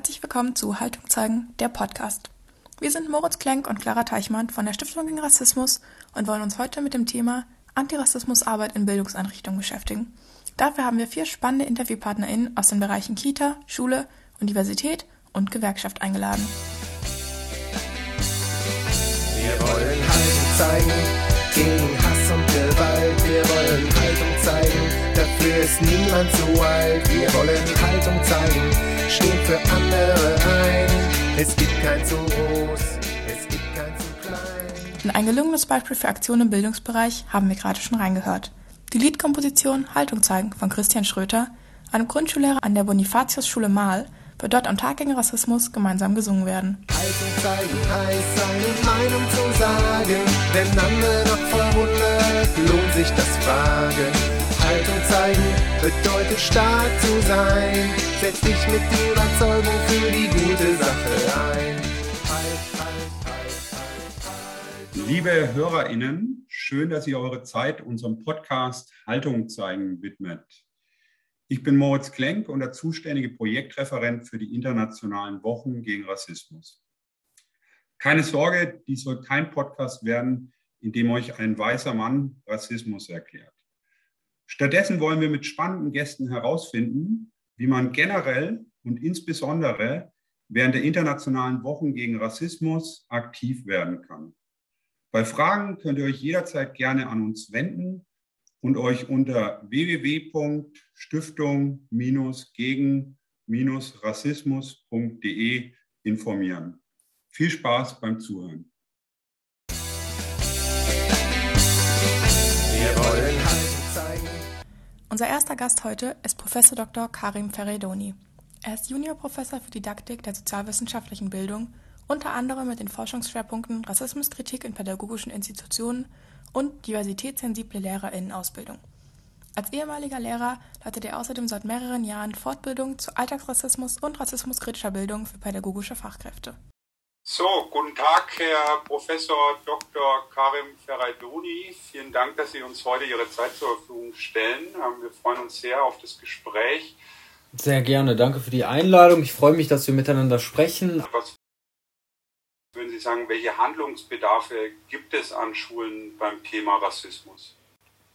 herzlich willkommen zu Haltung zeigen, der Podcast. Wir sind Moritz Klenk und Clara Teichmann von der Stiftung gegen Rassismus und wollen uns heute mit dem Thema Antirassismusarbeit in Bildungseinrichtungen beschäftigen. Dafür haben wir vier spannende InterviewpartnerInnen aus den Bereichen Kita, Schule, Universität und Gewerkschaft eingeladen. Wir wollen Haltung zeigen gegen Und Gewalt. Wir wollen Haltung zeigen, dafür ist niemand zu alt. Wir wollen Haltung zeigen, stehen für andere ein. Es gibt kein zu groß, es gibt kein zu klein. ein gelungenes Beispiel für Aktionen im Bildungsbereich haben wir gerade schon reingehört. Die Liedkomposition Haltung zeigen von Christian Schröter, einem Grundschullehrer an der Bonifatius-Schule Mahl, wird dort am Tag gegen Rassismus gemeinsam gesungen werden. Haltung zeigen heißt, seine Meinung zu sagen. Wenn andere Fragen. Haltung zeigen bedeutet stark zu sein. Setz dich mit Überzeugung für die gute Sache ein. Liebe HörerInnen, schön, dass ihr eure Zeit unserem Podcast Haltung zeigen widmet. Ich bin Moritz Klenk und der zuständige Projektreferent für die internationalen Wochen gegen Rassismus. Keine Sorge, dies soll kein Podcast werden, in dem euch ein weißer Mann Rassismus erklärt. Stattdessen wollen wir mit spannenden Gästen herausfinden, wie man generell und insbesondere während der internationalen Wochen gegen Rassismus aktiv werden kann. Bei Fragen könnt ihr euch jederzeit gerne an uns wenden und euch unter www.stiftung-gegen-rassismus.de informieren. Viel Spaß beim Zuhören. Unser erster Gast heute ist Professor Dr. Karim Ferredoni. Er ist Juniorprofessor für Didaktik der sozialwissenschaftlichen Bildung, unter anderem mit den Forschungsschwerpunkten Rassismuskritik in pädagogischen Institutionen und diversitätssensible Lehrerinnenausbildung. Als ehemaliger Lehrer leitet er außerdem seit mehreren Jahren Fortbildung zu Alltagsrassismus und rassismuskritischer Bildung für pädagogische Fachkräfte. So, guten Tag, Herr Professor Dr. Karim Ferraidoni. Vielen Dank, dass Sie uns heute Ihre Zeit zur Verfügung stellen. Ähm, wir freuen uns sehr auf das Gespräch. Sehr gerne, danke für die Einladung. Ich freue mich, dass wir miteinander sprechen. Was würden Sie sagen, welche Handlungsbedarfe gibt es an Schulen beim Thema Rassismus?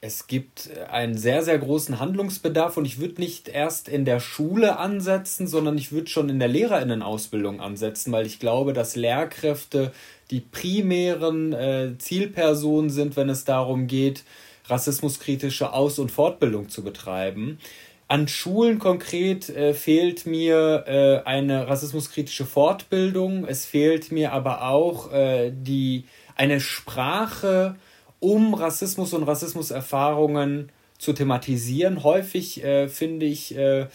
Es gibt einen sehr, sehr großen Handlungsbedarf und ich würde nicht erst in der Schule ansetzen, sondern ich würde schon in der Lehrerinnenausbildung ansetzen, weil ich glaube, dass Lehrkräfte die primären äh, Zielpersonen sind, wenn es darum geht, rassismuskritische Aus- und Fortbildung zu betreiben. An Schulen konkret äh, fehlt mir äh, eine rassismuskritische Fortbildung. Es fehlt mir aber auch äh, die, eine Sprache, um Rassismus und Rassismuserfahrungen zu thematisieren. Häufig äh, finde ich äh,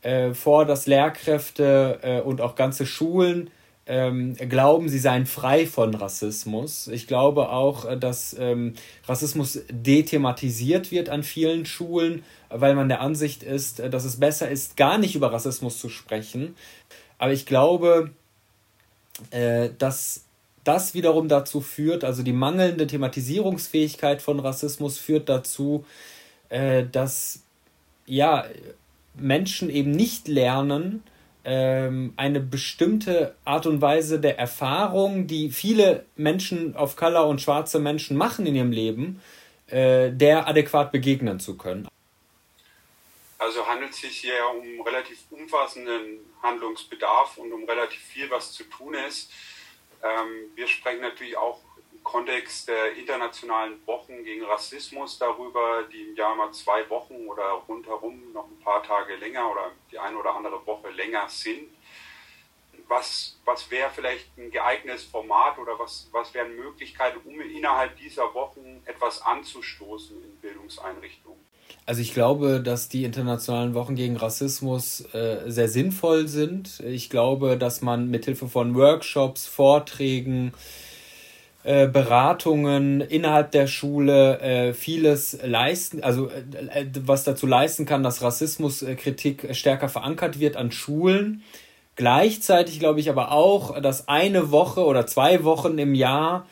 äh, vor, dass Lehrkräfte äh, und auch ganze Schulen ähm, glauben, sie seien frei von Rassismus. Ich glaube auch, äh, dass ähm, Rassismus dethematisiert wird an vielen Schulen, weil man der Ansicht ist, äh, dass es besser ist, gar nicht über Rassismus zu sprechen. Aber ich glaube, dass das wiederum dazu führt, also die mangelnde Thematisierungsfähigkeit von Rassismus führt dazu, äh, dass ja, Menschen eben nicht lernen, ähm, eine bestimmte Art und Weise der Erfahrung, die viele Menschen of Color und schwarze Menschen machen in ihrem Leben, äh, der adäquat begegnen zu können. Also handelt es sich hier um relativ umfassenden Handlungsbedarf und um relativ viel, was zu tun ist. Ähm, wir sprechen natürlich auch im Kontext der internationalen Wochen gegen Rassismus darüber, die im Jahr mal zwei Wochen oder rundherum noch ein paar Tage länger oder die eine oder andere Woche länger sind. Was, was wäre vielleicht ein geeignetes Format oder was, was wären Möglichkeiten, um innerhalb dieser Wochen etwas anzustoßen in Bildungseinrichtungen? Also ich glaube, dass die internationalen Wochen gegen Rassismus äh, sehr sinnvoll sind. Ich glaube, dass man mithilfe von Workshops, Vorträgen, äh, Beratungen innerhalb der Schule äh, vieles leisten, also äh, äh, was dazu leisten kann, dass Rassismuskritik stärker verankert wird an Schulen. Gleichzeitig glaube ich aber auch, dass eine Woche oder zwei Wochen im Jahr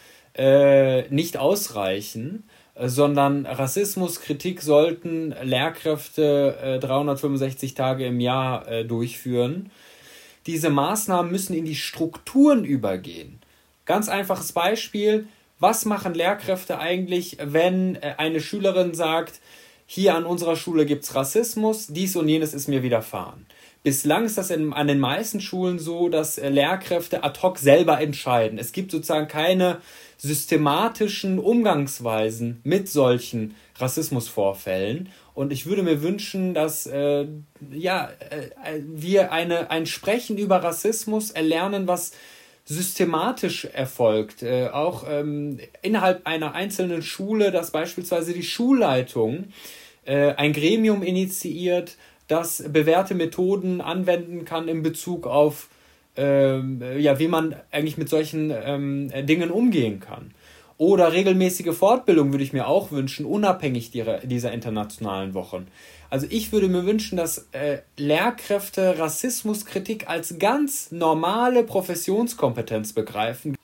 nicht ausreichen sondern Rassismuskritik sollten Lehrkräfte äh, 365 Tage im Jahr äh, durchführen. diese Maßnahmen müssen in die Strukturen übergehen. Ganz einfaches Beispiel, was machen Lehrkräfte eigentlich, wenn äh, eine Schülerin sagt, hier an unserer Schule gibt es Rassismus, dies und jenes ist mir widerfahren. Bislang ist das in, an den meisten Schulen so, dass äh, Lehrkräfte ad hoc selber entscheiden. Es gibt sozusagen keine systematischen Umgangsweisen mit solchen Rassismusvorfällen. Und ich würde mir wünschen, dass äh, ja, äh, wir eine, ein Sprechen über Rassismus erlernen, was systematisch erfolgt. Äh, auch ähm, innerhalb einer einzelnen Schule, dass beispielsweise die Schulleitung äh, ein Gremium initiiert, das bewährte Methoden anwenden kann in Bezug auf, ähm, ja, wie man eigentlich mit solchen ähm, Dingen umgehen kann. Oder regelmäßige Fortbildung würde ich mir auch wünschen, unabhängig dieser internationalen Wochen. Also ich würde mir wünschen, dass äh, Lehrkräfte Rassismuskritik als ganz normale Professionskompetenz begreifen.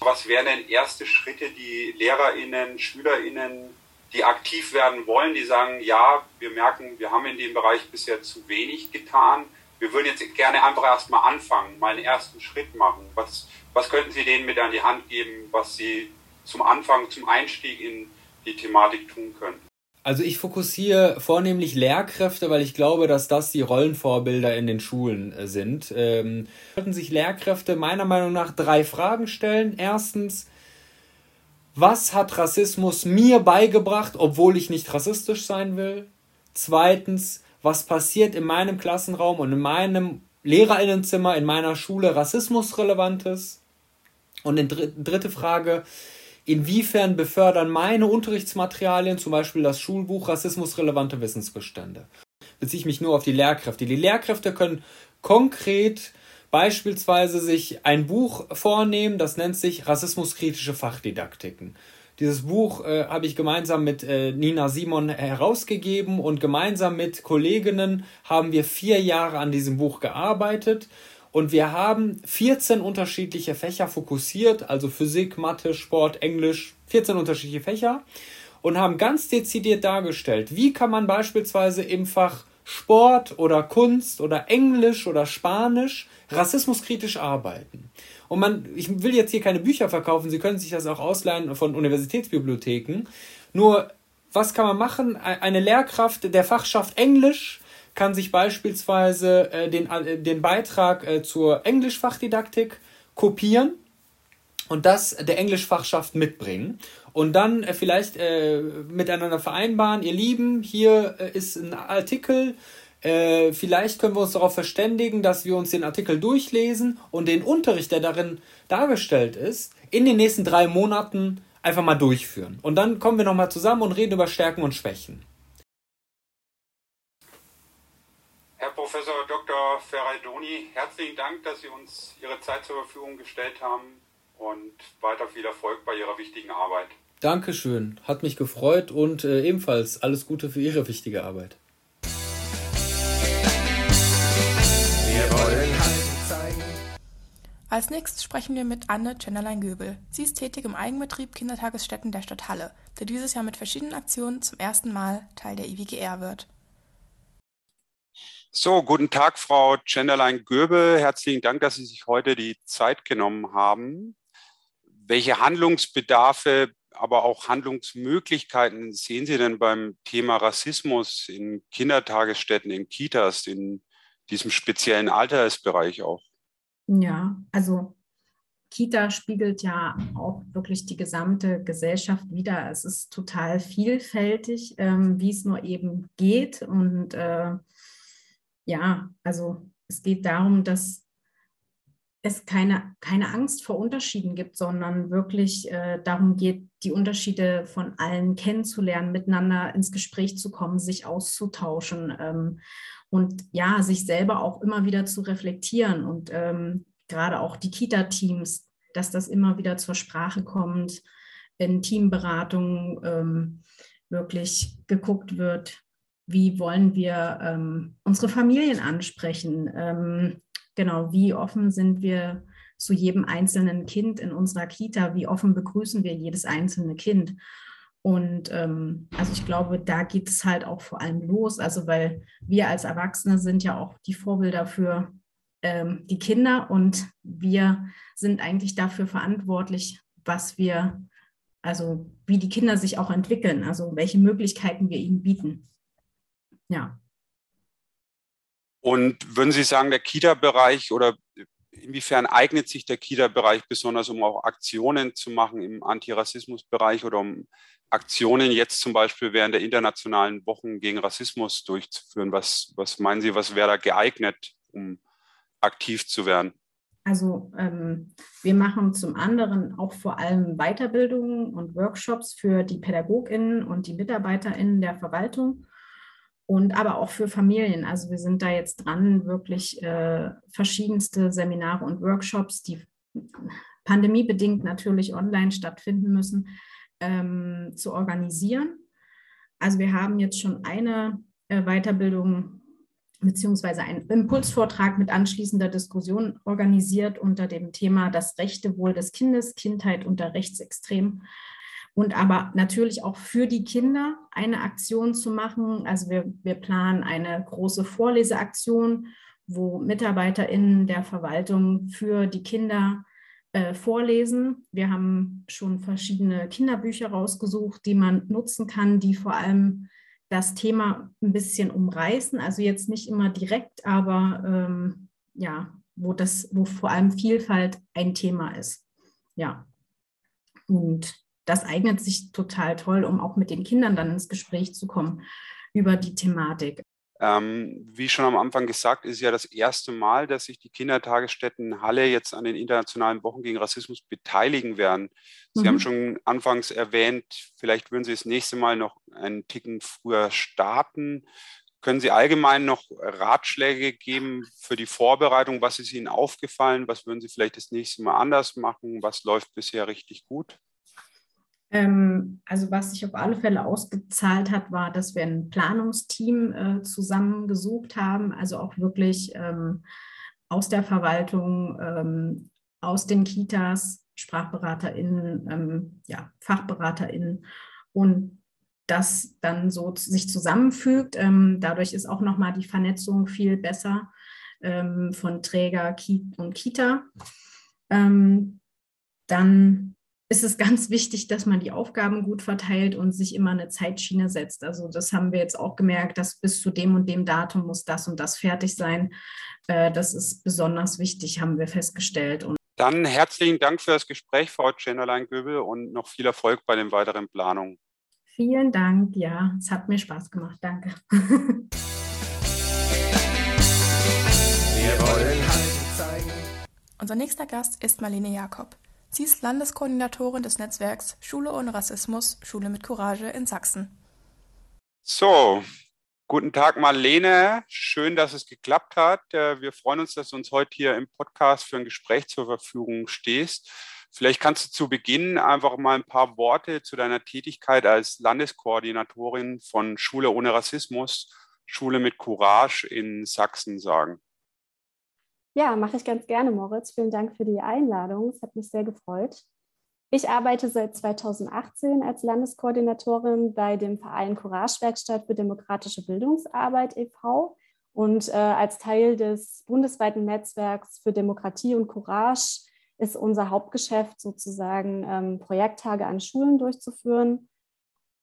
Was wären denn erste Schritte, die Lehrerinnen, Schülerinnen die aktiv werden wollen, die sagen, ja, wir merken, wir haben in dem Bereich bisher zu wenig getan. Wir würden jetzt gerne einfach erstmal anfangen, mal einen ersten Schritt machen. Was, was könnten Sie denen mit an die Hand geben, was Sie zum Anfang, zum Einstieg in die Thematik tun können? Also ich fokussiere vornehmlich Lehrkräfte, weil ich glaube, dass das die Rollenvorbilder in den Schulen äh, sind. Ähm, sollten sich Lehrkräfte meiner Meinung nach drei Fragen stellen. Erstens, was hat Rassismus mir beigebracht, obwohl ich nicht rassistisch sein will? Zweitens, was passiert in meinem Klassenraum und in meinem Lehrerinnenzimmer, in meiner Schule Rassismusrelevantes? Und die dritte Frage, inwiefern befördern meine Unterrichtsmaterialien, zum Beispiel das Schulbuch, rassismusrelevante Wissensbestände? Beziehe ich mich nur auf die Lehrkräfte. Die Lehrkräfte können konkret Beispielsweise sich ein Buch vornehmen, das nennt sich Rassismuskritische Fachdidaktiken. Dieses Buch äh, habe ich gemeinsam mit äh, Nina Simon herausgegeben und gemeinsam mit Kolleginnen haben wir vier Jahre an diesem Buch gearbeitet und wir haben 14 unterschiedliche Fächer fokussiert, also Physik, Mathe, Sport, Englisch, 14 unterschiedliche Fächer und haben ganz dezidiert dargestellt, wie kann man beispielsweise im Fach Sport oder Kunst oder Englisch oder Spanisch rassismuskritisch arbeiten. Und man, ich will jetzt hier keine Bücher verkaufen, Sie können sich das auch ausleihen von Universitätsbibliotheken. Nur, was kann man machen? Eine Lehrkraft der Fachschaft Englisch kann sich beispielsweise äh, den, äh, den Beitrag äh, zur Englischfachdidaktik kopieren und das der Englischfachschaft mitbringen und dann äh, vielleicht äh, miteinander vereinbaren, ihr Lieben, hier äh, ist ein Artikel, äh, vielleicht können wir uns darauf verständigen, dass wir uns den Artikel durchlesen und den Unterricht, der darin dargestellt ist, in den nächsten drei Monaten einfach mal durchführen. Und dann kommen wir nochmal zusammen und reden über Stärken und Schwächen. Herr Professor Dr. Ferraidoni, herzlichen Dank, dass Sie uns Ihre Zeit zur Verfügung gestellt haben und weiter viel Erfolg bei Ihrer wichtigen Arbeit. Dankeschön, hat mich gefreut und äh, ebenfalls alles Gute für Ihre wichtige Arbeit. Als nächstes sprechen wir mit Anne Chennerlein-Göbel. Sie ist tätig im Eigenbetrieb Kindertagesstätten der Stadt Halle, der dieses Jahr mit verschiedenen Aktionen zum ersten Mal Teil der IWGR wird. So, guten Tag, Frau Chenderlein-Göbel. Herzlichen Dank, dass Sie sich heute die Zeit genommen haben. Welche Handlungsbedarfe, aber auch Handlungsmöglichkeiten sehen Sie denn beim Thema Rassismus in Kindertagesstätten, in Kitas, in diesem speziellen Altersbereich auch? Ja, also Kita spiegelt ja auch wirklich die gesamte Gesellschaft wider. Es ist total vielfältig, ähm, wie es nur eben geht. Und äh, ja, also es geht darum, dass es keine, keine Angst vor Unterschieden gibt, sondern wirklich äh, darum geht, die Unterschiede von allen kennenzulernen, miteinander ins Gespräch zu kommen, sich auszutauschen. Ähm, und ja, sich selber auch immer wieder zu reflektieren und ähm, gerade auch die Kita-Teams, dass das immer wieder zur Sprache kommt, in Teamberatungen ähm, wirklich geguckt wird, wie wollen wir ähm, unsere Familien ansprechen, ähm, genau, wie offen sind wir zu jedem einzelnen Kind in unserer Kita, wie offen begrüßen wir jedes einzelne Kind. Und ähm, also ich glaube, da geht es halt auch vor allem los. Also weil wir als Erwachsene sind ja auch die Vorbilder für ähm, die Kinder und wir sind eigentlich dafür verantwortlich, was wir, also wie die Kinder sich auch entwickeln, also welche Möglichkeiten wir ihnen bieten. Ja. Und würden Sie sagen, der Kita-Bereich oder inwiefern eignet sich der Kita-Bereich besonders, um auch Aktionen zu machen im Antirassismus-Bereich oder um Aktionen jetzt zum Beispiel während der internationalen Wochen gegen Rassismus durchzuführen? Was, was meinen Sie, was wäre da geeignet, um aktiv zu werden? Also ähm, wir machen zum anderen auch vor allem Weiterbildungen und Workshops für die Pädagoginnen und die Mitarbeiterinnen der Verwaltung und aber auch für Familien. Also wir sind da jetzt dran, wirklich äh, verschiedenste Seminare und Workshops, die pandemiebedingt natürlich online stattfinden müssen, ähm, zu organisieren. Also wir haben jetzt schon eine äh, Weiterbildung beziehungsweise einen Impulsvortrag mit anschließender Diskussion organisiert unter dem Thema das rechte Wohl des Kindes, Kindheit unter Rechtsextrem und aber natürlich auch für die Kinder eine Aktion zu machen. Also wir, wir planen eine große Vorleseaktion, wo MitarbeiterInnen der Verwaltung für die Kinder äh, vorlesen. Wir haben schon verschiedene Kinderbücher rausgesucht, die man nutzen kann, die vor allem das Thema ein bisschen umreißen. Also jetzt nicht immer direkt, aber ähm, ja, wo das, wo vor allem Vielfalt ein Thema ist. Ja. Und das eignet sich total toll, um auch mit den Kindern dann ins Gespräch zu kommen über die Thematik. Ähm, wie schon am Anfang gesagt, ist ja das erste Mal, dass sich die Kindertagesstätten Halle jetzt an den internationalen Wochen gegen Rassismus beteiligen werden. Sie mhm. haben schon anfangs erwähnt, vielleicht würden Sie das nächste Mal noch einen Ticken früher starten. Können Sie allgemein noch Ratschläge geben für die Vorbereitung? Was ist Ihnen aufgefallen? Was würden Sie vielleicht das nächste Mal anders machen? Was läuft bisher richtig gut? Ähm, also was sich auf alle Fälle ausgezahlt hat, war, dass wir ein Planungsteam äh, zusammengesucht haben, also auch wirklich ähm, aus der Verwaltung, ähm, aus den Kitas, SprachberaterInnen, ähm, ja, FachberaterInnen und das dann so sich zusammenfügt. Ähm, dadurch ist auch nochmal die Vernetzung viel besser ähm, von Träger und Kita. dann ist es ganz wichtig, dass man die Aufgaben gut verteilt und sich immer eine Zeitschiene setzt. Also das haben wir jetzt auch gemerkt, dass bis zu dem und dem Datum muss das und das fertig sein. Äh, das ist besonders wichtig, haben wir festgestellt. Und Dann herzlichen Dank für das Gespräch, Frau Schenderlein-Göbel, und noch viel Erfolg bei den weiteren Planungen. Vielen Dank, ja, es hat mir Spaß gemacht. Danke. Wir wollen Halt zeigen. Unser nächster Gast ist Marlene Jakob. Sie ist Landeskoordinatorin des Netzwerks Schule ohne Rassismus, Schule mit Courage in Sachsen. So, guten Tag Marlene. Schön, dass es geklappt hat. Äh, wir freuen uns, dass du uns heute hier im Podcast für ein Gespräch zur Verfügung stehst. Vielleicht kannst du zu Beginn einfach mal ein paar Worte zu deiner Tätigkeit als Landeskoordinatorin von Schule ohne Rassismus, Schule mit Courage in Sachsen sagen. Ja, mache ich ganz gerne, Moritz. Vielen Dank für die Einladung. Es hat mich sehr gefreut. Ich arbeite seit 2018 als Landeskoordinatorin bei dem Verein Courage Werkstatt für demokratische Bildungsarbeit e.V. Und äh, als Teil des bundesweiten Netzwerks für Demokratie und Courage ist unser Hauptgeschäft sozusagen, ähm, Projekttage an Schulen durchzuführen.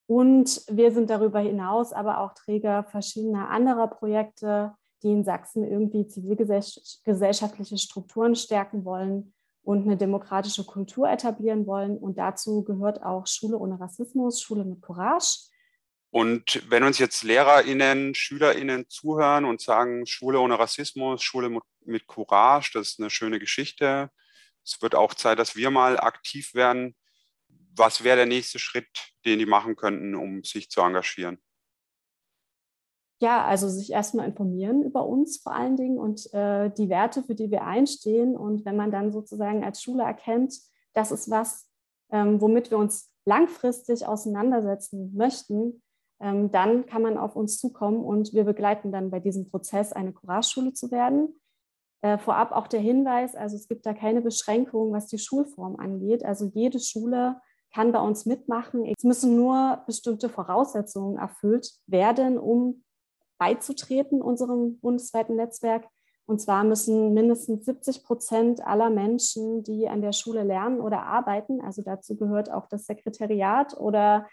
Und wir sind darüber hinaus aber auch Träger verschiedener anderer Projekte, die in Sachsen irgendwie zivilgesellschaftliche Strukturen stärken wollen und eine demokratische Kultur etablieren wollen. Und dazu gehört auch Schule ohne Rassismus, Schule mit Courage. Und wenn uns jetzt LehrerInnen, SchülerInnen zuhören und sagen, Schule ohne Rassismus, Schule mit Courage, das ist eine schöne Geschichte. Es wird auch Zeit, dass wir mal aktiv werden. Was wäre der nächste Schritt, den die machen könnten, um sich zu engagieren? Ja, also sich erstmal informieren über uns vor allen Dingen und äh, die Werte, für die wir einstehen. Und wenn man dann sozusagen als Schule erkennt, das ist was, ähm, womit wir uns langfristig auseinandersetzen möchten, ähm, dann kann man auf uns zukommen und wir begleiten dann bei diesem Prozess, eine Courage-Schule zu werden. Äh, vorab auch der Hinweis, also es gibt da keine Beschränkungen, was die Schulform angeht. Also jede Schule kann bei uns mitmachen. Es müssen nur bestimmte Voraussetzungen erfüllt werden, um beizutreten unserem bundesweiten Netzwerk. Und zwar müssen mindestens 70 Prozent aller Menschen, die an der Schule lernen oder arbeiten, also dazu gehört auch das Sekretariat oder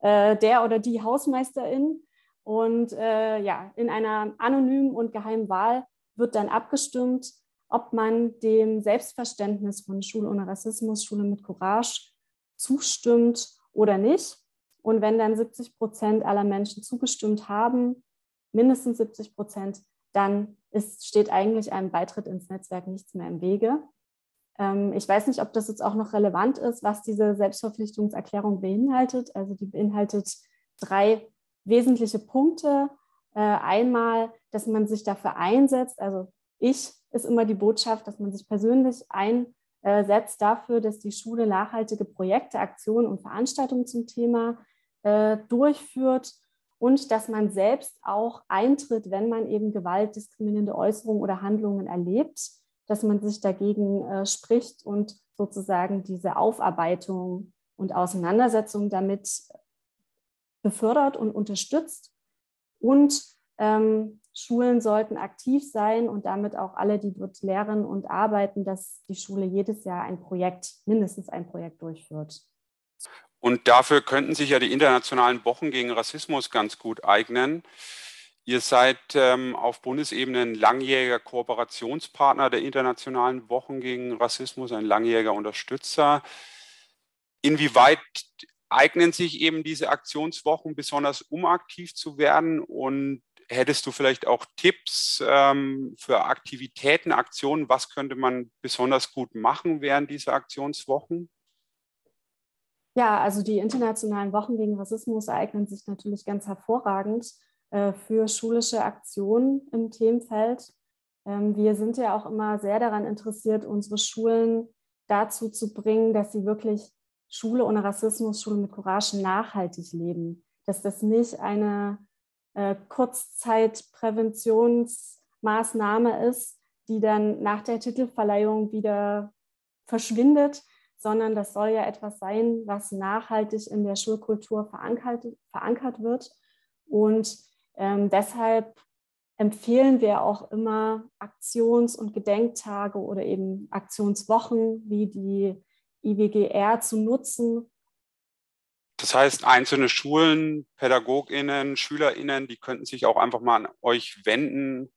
äh, der oder die Hausmeisterin. Und äh, ja, in einer anonymen und geheimen Wahl wird dann abgestimmt, ob man dem Selbstverständnis von Schule ohne Rassismus, Schule mit Courage zustimmt oder nicht. Und wenn dann 70 Prozent aller Menschen zugestimmt haben, mindestens 70 Prozent, dann ist, steht eigentlich einem Beitritt ins Netzwerk nichts mehr im Wege. Ähm, ich weiß nicht, ob das jetzt auch noch relevant ist, was diese Selbstverpflichtungserklärung beinhaltet. Also die beinhaltet drei wesentliche Punkte. Äh, einmal, dass man sich dafür einsetzt, also ich ist immer die Botschaft, dass man sich persönlich einsetzt dafür, dass die Schule nachhaltige Projekte, Aktionen und Veranstaltungen zum Thema äh, durchführt und dass man selbst auch eintritt, wenn man eben Gewalt, diskriminierende Äußerungen oder Handlungen erlebt, dass man sich dagegen äh, spricht und sozusagen diese Aufarbeitung und Auseinandersetzung damit befördert und unterstützt. Und ähm, Schulen sollten aktiv sein und damit auch alle, die dort lehren und arbeiten, dass die Schule jedes Jahr ein Projekt, mindestens ein Projekt durchführt. Und dafür könnten sich ja die internationalen Wochen gegen Rassismus ganz gut eignen. Ihr seid ähm, auf Bundesebene ein langjähriger Kooperationspartner der internationalen Wochen gegen Rassismus, ein langjähriger Unterstützer. Inwieweit eignen sich eben diese Aktionswochen besonders, um aktiv zu werden? Und hättest du vielleicht auch Tipps ähm, für Aktivitäten, Aktionen? Was könnte man besonders gut machen während dieser Aktionswochen? Ja, also die internationalen Wochen gegen Rassismus eignen sich natürlich ganz hervorragend äh, für schulische Aktionen im Themenfeld. Ähm, wir sind ja auch immer sehr daran interessiert, unsere Schulen dazu zu bringen, dass sie wirklich Schule ohne Rassismus, Schule mit Courage nachhaltig leben. Dass das nicht eine äh, Kurzzeitpräventionsmaßnahme ist, die dann nach der Titelverleihung wieder verschwindet, sondern das soll ja etwas sein, was nachhaltig in der Schulkultur verankert, verankert wird. Und ähm, deshalb empfehlen wir auch immer Aktions- und Gedenktage oder eben Aktionswochen wie die IWGR zu nutzen. Das heißt, einzelne Schulen, PädagogInnen, SchülerInnen, die könnten sich auch einfach mal an euch wenden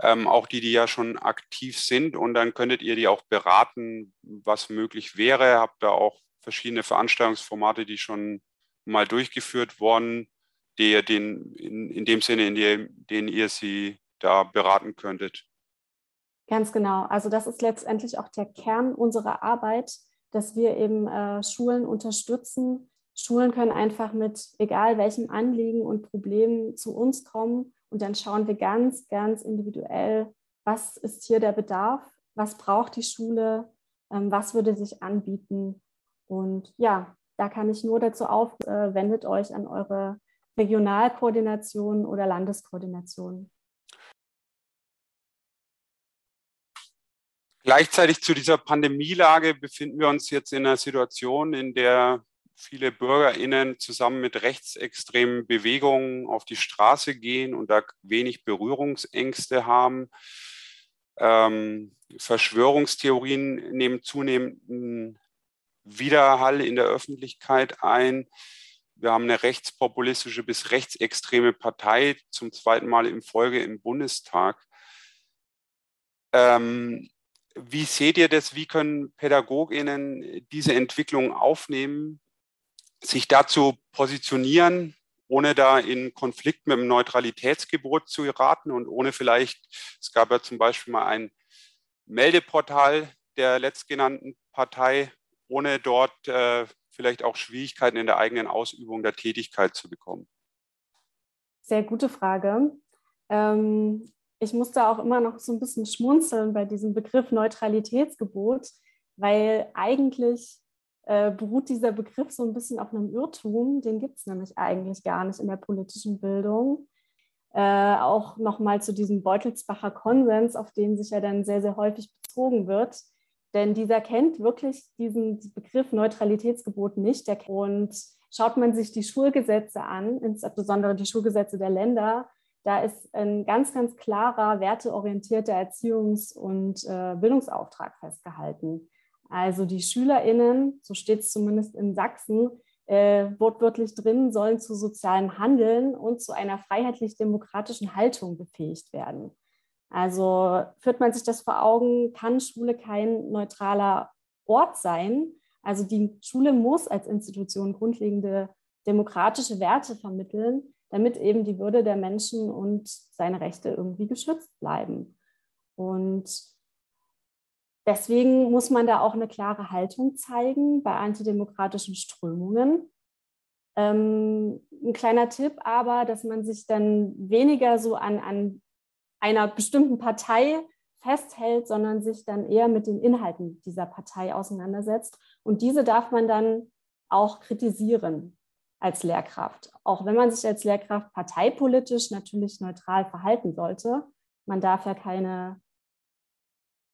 ähm, auch die, die ja schon aktiv sind. Und dann könntet ihr die auch beraten, was möglich wäre. Habt da auch verschiedene Veranstaltungsformate, die schon mal durchgeführt wurden, die den, in, in dem Sinne, in dem, denen ihr sie da beraten könntet. Ganz genau. Also das ist letztendlich auch der Kern unserer Arbeit, dass wir eben äh, Schulen unterstützen. Schulen können einfach mit egal welchem Anliegen und Problem zu uns kommen und dann schauen wir ganz, ganz individuell, was ist hier der Bedarf, was braucht die Schule, ähm, was würde sich anbieten. Und ja, da kann ich nur dazu auf, äh, wendet euch an eure Regionalkoordination oder Landeskoordination. Gleichzeitig zu dieser Pandemielage befinden wir uns jetzt in einer Situation, in der viele BürgerInnen zusammen mit rechtsextremen Bewegungen auf die Straße gehen und da wenig Berührungsängste haben. Ähm, Verschwörungstheorien nehmen zunehmenden Widerhall in der Öffentlichkeit ein. Wir haben eine rechtspopulistische bis rechtsextreme Partei zum zweiten Mal in Folge im Bundestag. Ähm, wie seht ihr das? Wie können PädagogInnen diese Entwicklung aufnehmen? Sich dazu positionieren, ohne da in Konflikt mit dem Neutralitätsgebot zu geraten und ohne vielleicht, es gab ja zum Beispiel mal ein Meldeportal der letztgenannten Partei, ohne dort äh, vielleicht auch Schwierigkeiten in der eigenen Ausübung der Tätigkeit zu bekommen? Sehr gute Frage. Ähm, ich musste auch immer noch so ein bisschen schmunzeln bei diesem Begriff Neutralitätsgebot, weil eigentlich äh, beruht dieser Begriff so ein bisschen auf einem Irrtum. Den gibt es nämlich eigentlich gar nicht in der politischen Bildung. Äh, auch nochmal zu diesem Beutelsbacher Konsens, auf den sich ja dann sehr, sehr häufig bezogen wird. Denn dieser kennt wirklich diesen Begriff Neutralitätsgebot nicht. Und schaut man sich die Schulgesetze an, insbesondere die Schulgesetze der Länder, da ist ein ganz, ganz klarer, werteorientierter Erziehungs- und äh, Bildungsauftrag festgehalten. Also die SchülerInnen, so steht es zumindest in Sachsen, äh, wortwörtlich drin, sollen zu sozialem Handeln und zu einer freiheitlich-demokratischen Haltung befähigt werden. Also führt man sich das vor Augen, kann Schule kein neutraler Ort sein. Also die Schule muss als Institution grundlegende demokratische Werte vermitteln, damit eben die Würde der Menschen und seine Rechte irgendwie geschützt bleiben. Und deswegen muss man da auch eine klare Haltung zeigen bei antidemokratischen Strömungen. Ähm, ein kleiner Tipp aber, dass man sich dann weniger so an, an einer bestimmten Partei festhält, sondern sich dann eher mit den Inhalten dieser Partei auseinandersetzt. Und diese darf man dann auch kritisieren als Lehrkraft, auch wenn man sich als Lehrkraft parteipolitisch natürlich neutral verhalten sollte. Man darf ja keine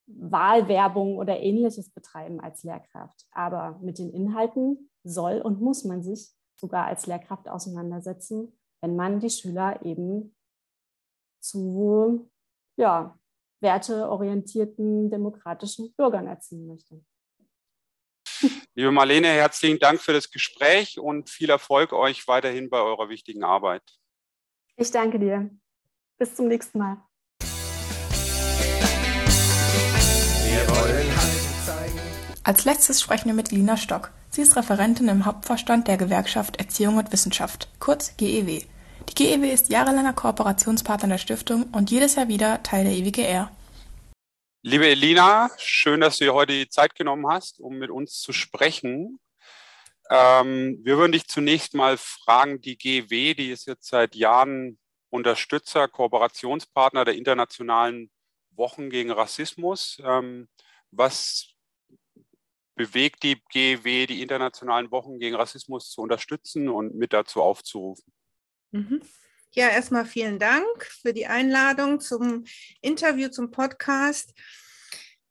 Wahlwerbung oder ähnliches betreiben als Lehrkraft. Aber mit den Inhalten soll und muss man sich sogar als Lehrkraft auseinandersetzen, wenn man die Schüler eben zu ja, werteorientierten demokratischen Bürgern erziehen möchte. Liebe Marlene, herzlichen Dank für das Gespräch und viel Erfolg euch weiterhin bei eurer wichtigen Arbeit. Ich danke dir. Bis zum nächsten Mal. Als letztes sprechen wir mit Lina Stock. Sie ist Referentin im Hauptvorstand der Gewerkschaft Erziehung und Wissenschaft, kurz GEW. Die GEW ist jahrelanger Kooperationspartner der Stiftung und jedes Jahr wieder Teil der EWGR. Liebe Elina, schön, dass du dir heute die Zeit genommen hast, um mit uns zu sprechen. Ähm, wir würden dich zunächst mal fragen, die GEW, die ist jetzt seit Jahren Unterstützer, Kooperationspartner der internationalen Wochen gegen Rassismus. Ähm, was bewegt die GEW, die internationalen Wochen gegen Rassismus zu unterstützen und mit dazu aufzurufen? Mhm. Ja, erstmal vielen Dank für die Einladung zum Interview, zum Podcast.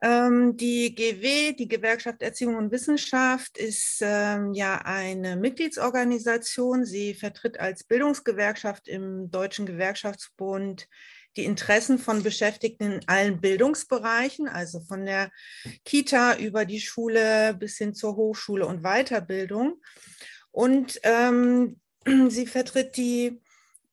Ähm, die GW, die Gewerkschaft Erziehung und Wissenschaft, ist ähm, ja eine Mitgliedsorganisation. Sie vertritt als Bildungsgewerkschaft im Deutschen Gewerkschaftsbund die Interessen von Beschäftigten in allen Bildungsbereichen, also von der Kita über die Schule bis hin zur Hochschule und Weiterbildung. Und ähm, Sie vertritt die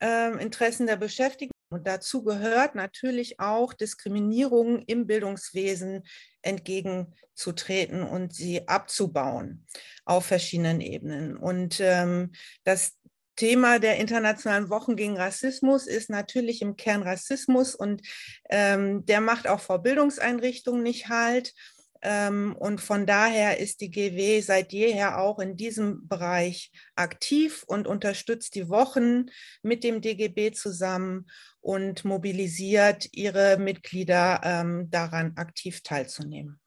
äh, Interessen der Beschäftigten. Und dazu gehört natürlich auch Diskriminierung im Bildungswesen entgegenzutreten und sie abzubauen auf verschiedenen Ebenen. Und ähm, das Thema der internationalen Wochen gegen Rassismus ist natürlich im Kern Rassismus und ähm, der macht auch vor Bildungseinrichtungen nicht halt. Ähm, und von daher ist die GW seit jeher auch in diesem Bereich aktiv und unterstützt die Wochen mit dem DGB zusammen und mobilisiert ihre Mitglieder ähm, daran, aktiv teilzunehmen.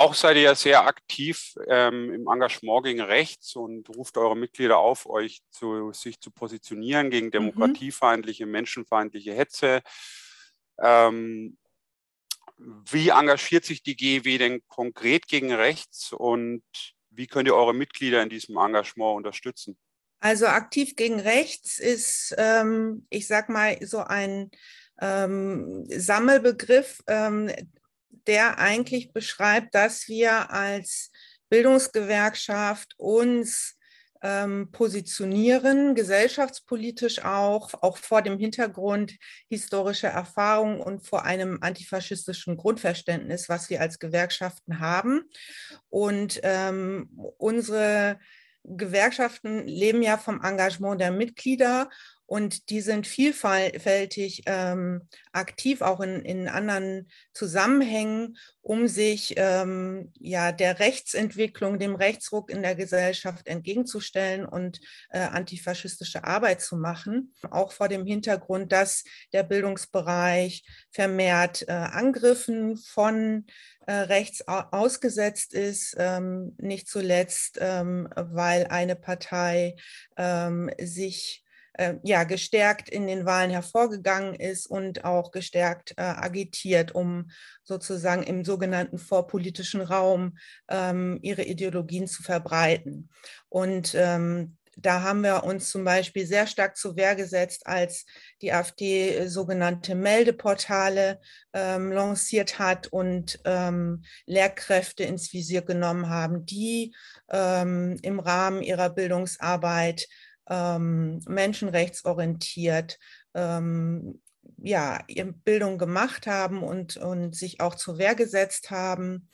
Auch seid ihr ja sehr aktiv ähm, im Engagement gegen Rechts und ruft eure Mitglieder auf, euch zu, sich zu positionieren gegen mhm. demokratiefeindliche, menschenfeindliche Hetze. Ähm, wie engagiert sich die GEW denn konkret gegen rechts und wie könnt ihr eure Mitglieder in diesem Engagement unterstützen? Also aktiv gegen rechts ist, ähm, ich sag mal, so ein ähm, Sammelbegriff, ähm, der eigentlich beschreibt, dass wir als Bildungsgewerkschaft uns ähm, positionieren, gesellschaftspolitisch auch, auch vor dem Hintergrund historischer Erfahrung und vor einem antifaschistischen Grundverständnis, was wir als Gewerkschaften haben. Und ähm, unsere Gewerkschaften leben ja vom Engagement der Mitglieder und die sind vielfältig ähm, aktiv, auch in, in anderen Zusammenhängen, um sich ähm, ja der Rechtsentwicklung, dem Rechtsruck in der Gesellschaft entgegenzustellen und äh, antifaschistische Arbeit zu machen. Auch vor dem Hintergrund, dass der Bildungsbereich vermehrt äh, Angriffen von äh, rechts ausgesetzt ist, ähm, nicht zuletzt, ähm, weil eine Partei ähm, sich äh, ja, gestärkt in den Wahlen hervorgegangen ist und auch gestärkt äh, agitiert, um sozusagen im sogenannten vorpolitischen Raum ähm, ihre Ideologien zu verbreiten. Und ähm, da haben wir uns zum Beispiel sehr stark zur Wehr gesetzt, als die AfD äh, sogenannte Meldeportale ähm, lanciert hat und ähm, Lehrkräfte ins Visier genommen haben, die ähm, im Rahmen ihrer Bildungsarbeit ähm, menschenrechtsorientiert ähm, ja, Bildung gemacht haben und, und sich auch zur Wehr gesetzt haben.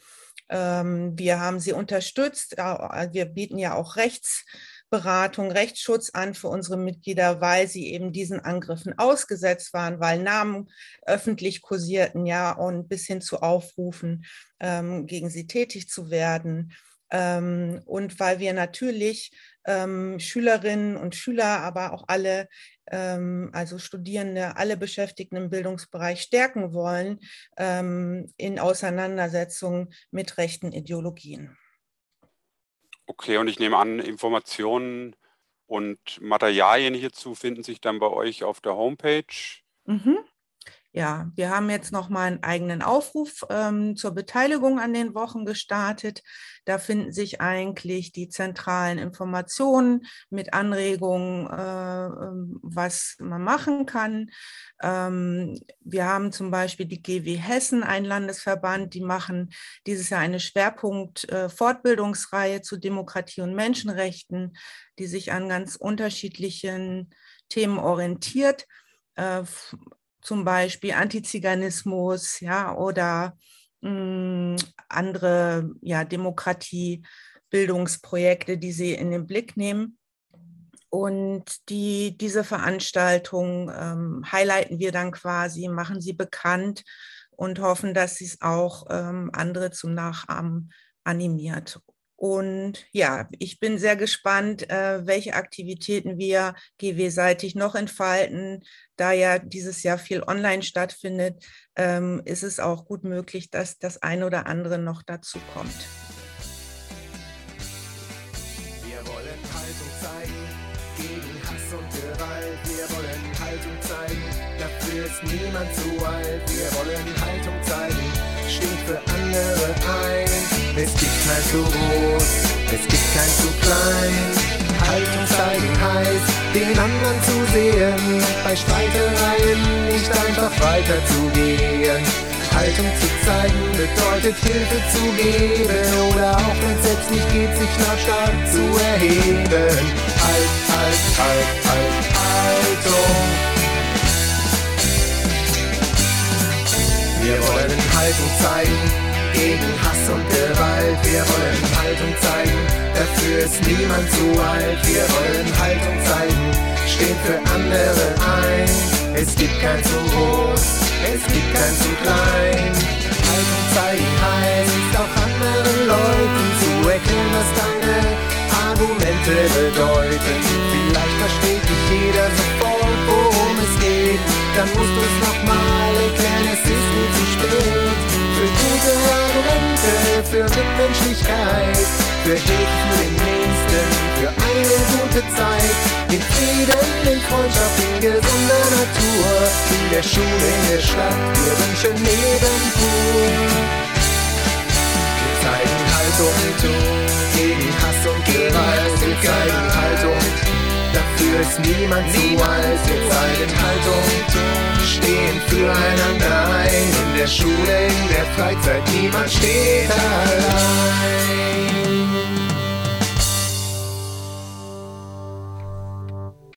Ähm, wir haben sie unterstützt. Wir bieten ja auch Rechts Beratung, Rechtsschutz an für unsere Mitglieder, weil sie eben diesen Angriffen ausgesetzt waren, weil Namen öffentlich kursierten, ja, und bis hin zu Aufrufen, ähm, gegen sie tätig zu werden. Ähm, und weil wir natürlich ähm, Schülerinnen und Schüler, aber auch alle, ähm, also Studierende, alle Beschäftigten im Bildungsbereich stärken wollen ähm, in Auseinandersetzungen mit rechten Ideologien. Okay, und ich nehme an, Informationen und Materialien hierzu finden sich dann bei euch auf der Homepage. Mhm. Ja, wir haben jetzt noch mal einen eigenen Aufruf ähm, zur Beteiligung an den Wochen gestartet. Da finden sich eigentlich die zentralen Informationen mit Anregungen, äh, ähm, was man machen kann. Ähm, wir haben zum Beispiel die GW Hessen, ein Landesverband, die machen dieses Jahr eine Schwerpunkt-Fortbildungsreihe äh, zu Demokratie und Menschenrechten, die sich an ganz unterschiedlichen Themen orientiert. Zum Beispiel Antiziganismus, ja, oder mh, hm, andere ja, Demokratiebildungsprojekte, die sie in den Blick nehmen. Und die, diese Veranstaltung ähm, highlighten wir dann quasi, machen sie bekannt und hoffen, dass es auch ähm, andere zum Nachahmen animiert. Und ja, ich bin sehr gespannt, äh, welche Aktivitäten wir GW-seitig noch entfalten. Da ja dieses Jahr viel online stattfindet, ähm, ist es auch gut möglich, dass das eine oder andere noch dazu kommt. Wir wollen Haltung zeigen gegen Hass und Gewalt. Wir wollen Haltung zeigen, dafür ist niemand zu alt. Wir wollen Haltung zeigen, stehen für andere ein. Es gibt kein zu groß, es gibt kein zu klein. Haltung zeigen heißt, den anderen zu sehen, bei Streitereien nicht einfach weiterzugehen. Haltung zu zeigen bedeutet Hilfe zu geben oder auch wenn es selbst nicht geht, sich lautstark zu erheben. Halt, halt, halt, halt, Haltung. Wir wollen Haltung zeigen gegen Hass und Gewalt. Wir wollen Haltung zeigen, dafür ist niemand zu alt. Wir wollen Haltung zeigen, stehen für andere ein. Es gibt kein zu groß, es gibt kein zu klein. Haltung zeigen heißt auch anderen Leuten zu erklären, was deine Argumente bedeuten. Vielleicht versteht nicht jeder sofort, worum es geht. Dann musst du es nochmal für Mitmenschlichkeit, für Hilfe für den Nächsten, für eine gute Zeit, in Frieden, in Freundschaft, in gesunder Natur, in der Schule, in der Stadt, wir wünschen Leben pur. Wir zeigen Haltung gegen Hass und Gewalt, wir zeigen Haltung Dafür ist niemand zu alt, zeigen Haltung, stehen füreinander ein. In der Schule, in der Freizeit, niemand steht allein.